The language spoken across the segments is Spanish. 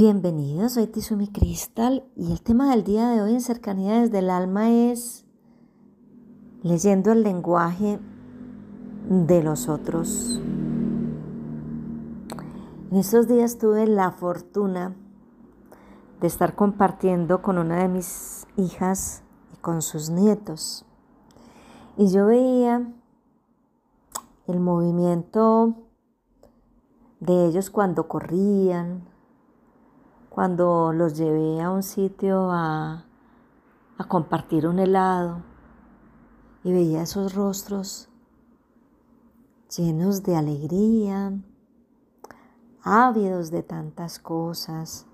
Bienvenidos, soy Tizumi Cristal y el tema del día de hoy en Cercanía desde el Alma es leyendo el lenguaje de los otros. En estos días tuve la fortuna de estar compartiendo con una de mis hijas y con sus nietos. Y yo veía el movimiento de ellos cuando corrían, cuando los llevé a un sitio a, compartir un helado y veía esos rostros llenos de alegría, ávidos de tantas cosas,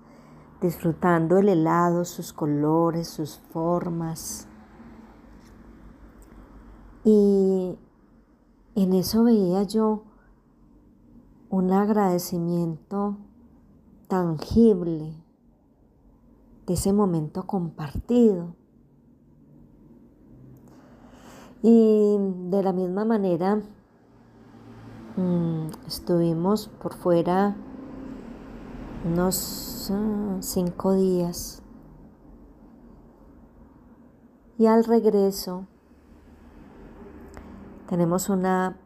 disfrutando el helado, sus colores, sus formas. Y en eso veía yo un agradecimiento tangible de ese momento compartido. Y de la misma manera mm, estuvimos por fuera unos ah, cinco días. Y al regreso tenemos una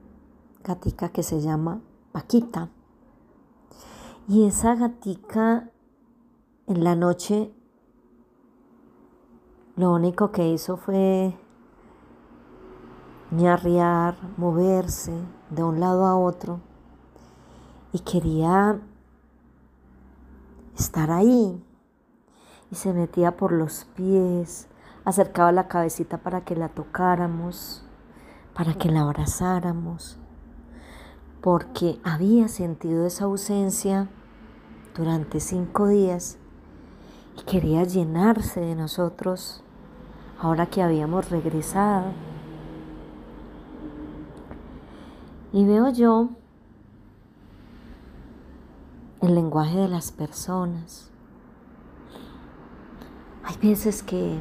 gatica que se llama Paquita. Y esa gatica en la noche lo único que hizo fue ñarrear, moverse de un lado a otro y quería estar ahí. Y se metía por los pies, acercaba la cabecita para que la tocáramos, para que la abrazáramos, porque había sentido esa ausencia durante cinco días y quería llenarse de nosotros ahora que habíamos regresado. Y veo yo el lenguaje de las personas. Hay veces que,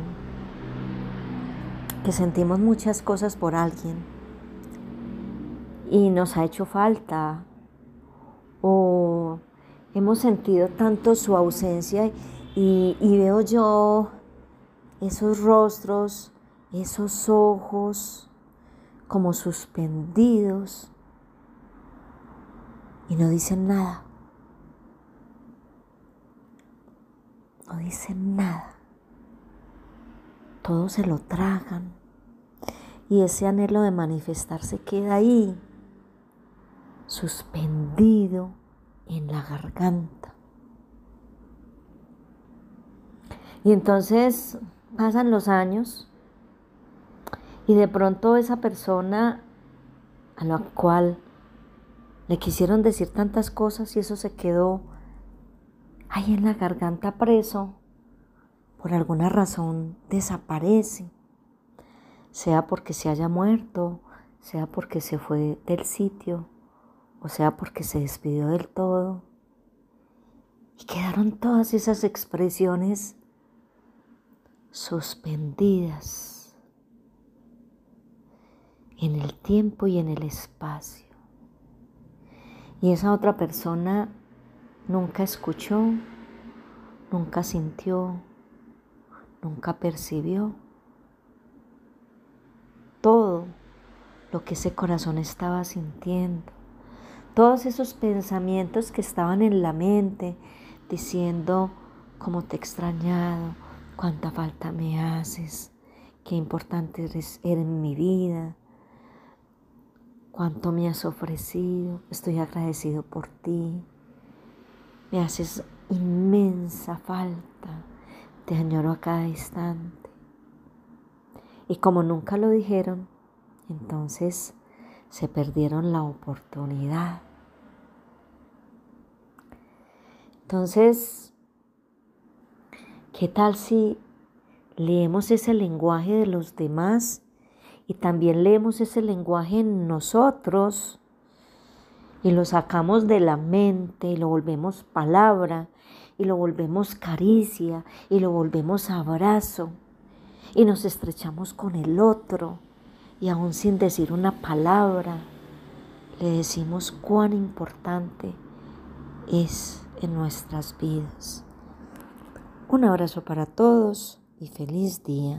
que sentimos muchas cosas por alguien y nos ha hecho falta o hemos sentido tanto su ausencia y, veo yo esos rostros, esos ojos como suspendidos y no dicen nada. No dicen nada. Todos se lo tragan y ese anhelo de manifestarse queda ahí, suspendido en la garganta. Y entonces pasan los años y de pronto esa persona a la cual le quisieron decir tantas cosas y eso se quedó ahí en la garganta preso, por alguna razón desaparece, sea porque se haya muerto, sea porque se fue del sitio, o sea porque se despidió del todo. Y quedaron todas esas expresiones suspendidas en el tiempo y en el espacio. Y esa otra persona nunca escuchó, nunca sintió, nunca percibió todo lo que ese corazón estaba sintiendo todos esos pensamientos que estaban en la mente diciendo cómo te he extrañado, cuánta falta me haces, qué importante eres, en mi vida, cuánto me has ofrecido, estoy agradecido por ti, me haces inmensa falta, te añoro a cada instante. Y como nunca lo dijeron, entonces se perdieron la oportunidad. Entonces, ¿qué tal si leemos ese lenguaje de los demás y también leemos ese lenguaje en nosotros y lo sacamos de la mente y lo volvemos palabra y lo volvemos caricia y lo volvemos abrazo y nos estrechamos con el otro y aún sin decir una palabra le decimos cuán importante es en nuestras vidas. Un abrazo para todos y feliz día.